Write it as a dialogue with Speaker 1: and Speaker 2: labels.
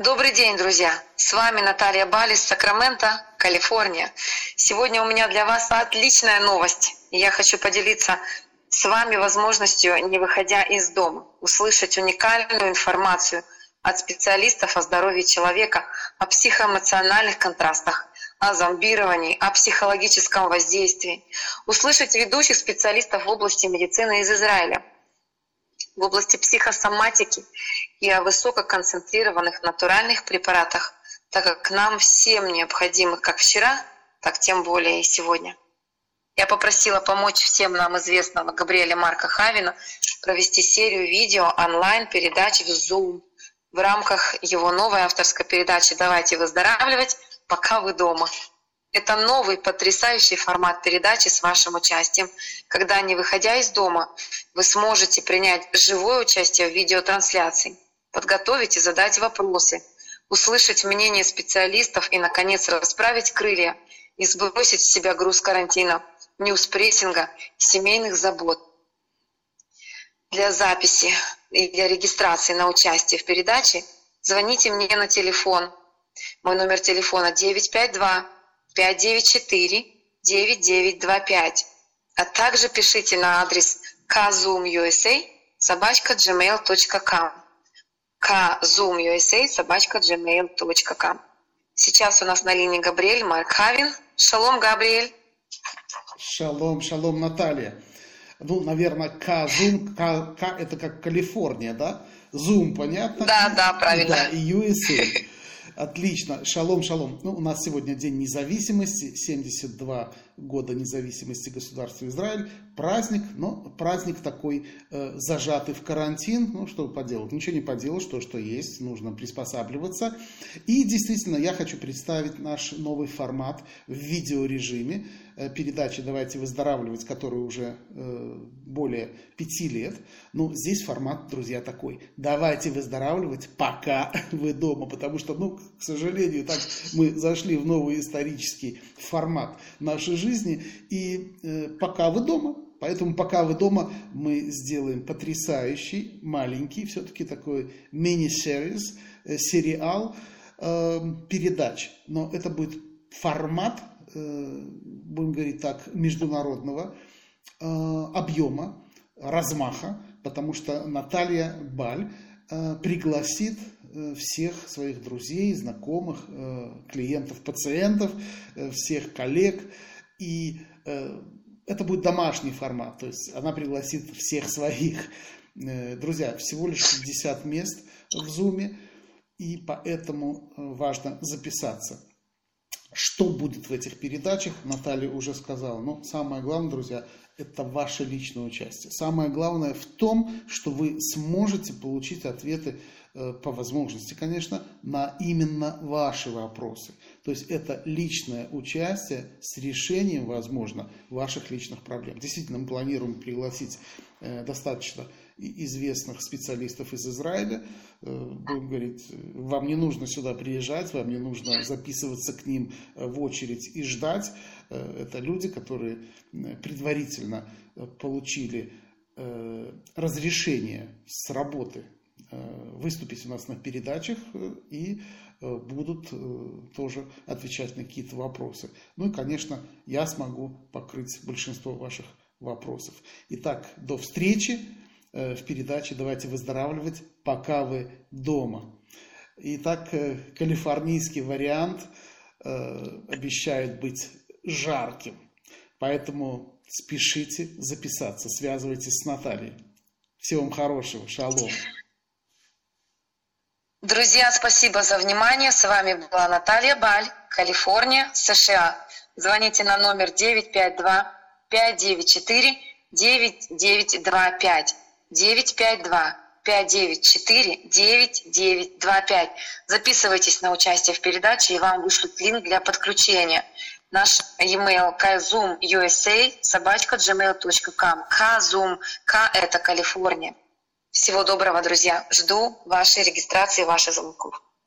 Speaker 1: Добрый день, друзья! С вами Наталья Бали из Сакрамента, Калифорния. Сегодня у меня для вас отличная новость. Я хочу поделиться с вами возможностью, не выходя из дома, услышать уникальную информацию от специалистов о здоровье человека, о психоэмоциональных контрастах, о зомбировании, о психологическом воздействии, услышать ведущих специалистов в области медицины из Израиля, в области психосоматики и о высококонцентрированных натуральных препаратах, так как нам всем необходимы как вчера, так тем более и сегодня. Я попросила помочь всем нам известного Габриэля Марка Хавина провести серию видео онлайн-передач в Zoom в рамках его новой авторской передачи «Давайте выздоравливать, пока вы дома». Это новый потрясающий формат передачи с вашим участием, когда, не выходя из дома, вы сможете принять живое участие в видеотрансляции, подготовить и задать вопросы, услышать мнение специалистов и, наконец, расправить крылья и сбросить с себя груз карантина, ньюспрессинга, семейных забот. Для записи и для регистрации на участие в передаче звоните мне на телефон. Мой номер телефона 952 594 9925, а также пишите на адрес kzoomusa собачка gmail.com kzoomusa собачка gmail.com Сейчас у нас на линии Габриэль Маркхавин. Шалом, Габриэль.
Speaker 2: Шалом, шалом, Наталья. Ну, наверное, К, К это как Калифорния, да? Зум, понятно?
Speaker 1: Да, да, правильно. Да,
Speaker 2: и USA. Отлично. Шалом, шалом. Ну, у нас сегодня День независимости, 72 года независимости государства Израиль. Праздник, но праздник такой э, зажатый в карантин. Ну, что поделать? Ничего не поделать, что, что есть, нужно приспосабливаться. И действительно, я хочу представить наш новый формат в видеорежиме. Э, передачи «Давайте выздоравливать», которой уже э, более пяти лет. Ну, здесь формат, друзья, такой. Давайте выздоравливать, пока вы дома. Потому что, ну, к сожалению, так мы зашли в новый исторический формат нашей жизни. И э, пока вы дома, Поэтому пока вы дома, мы сделаем потрясающий, маленький, все-таки такой мини-сериз, э, сериал э, передач. Но это будет формат Э, будем говорить так, международного э, объема, размаха, потому что Наталья Баль э, пригласит всех своих друзей, знакомых, клиентов, пациентов, всех коллег. И это будет домашний формат, то есть она пригласит всех своих. Друзья, всего лишь 50 мест в Зуме, и поэтому важно записаться. Что будет в этих передачах, Наталья уже сказала. Но самое главное, друзья, это ваше личное участие. Самое главное в том, что вы сможете получить ответы э, по возможности, конечно, на именно ваши вопросы. То есть это личное участие с решением, возможно, ваших личных проблем. Действительно, мы планируем пригласить э, достаточно известных специалистов из Израиля. Э, будем говорить, вам не нужно сюда приезжать, вам не нужно записываться к ним э, в очередь и ждать. Это люди, которые предварительно получили разрешение с работы выступить у нас на передачах и будут тоже отвечать на какие-то вопросы. Ну и, конечно, я смогу покрыть большинство ваших вопросов. Итак, до встречи. Э, в передаче «Давайте выздоравливать, пока вы дома». Итак, э, калифорнийский вариант э, обещает быть жарким. Поэтому спешите записаться, связывайтесь с Натальей. Всего вам хорошего, шалом.
Speaker 1: Друзья, спасибо за внимание. С вами была Наталья Баль, Калифорния, США. Звоните на номер 952 594 9925. 952 594 9925. Записывайтесь на участие в передаче, и вам вышлют линк для подключения. Наш e-mail kzoomusa собачка gmail.com. Kzoom, К это Калифорния. Всего доброго, друзья. Жду вашей регистрации, ваших звонков.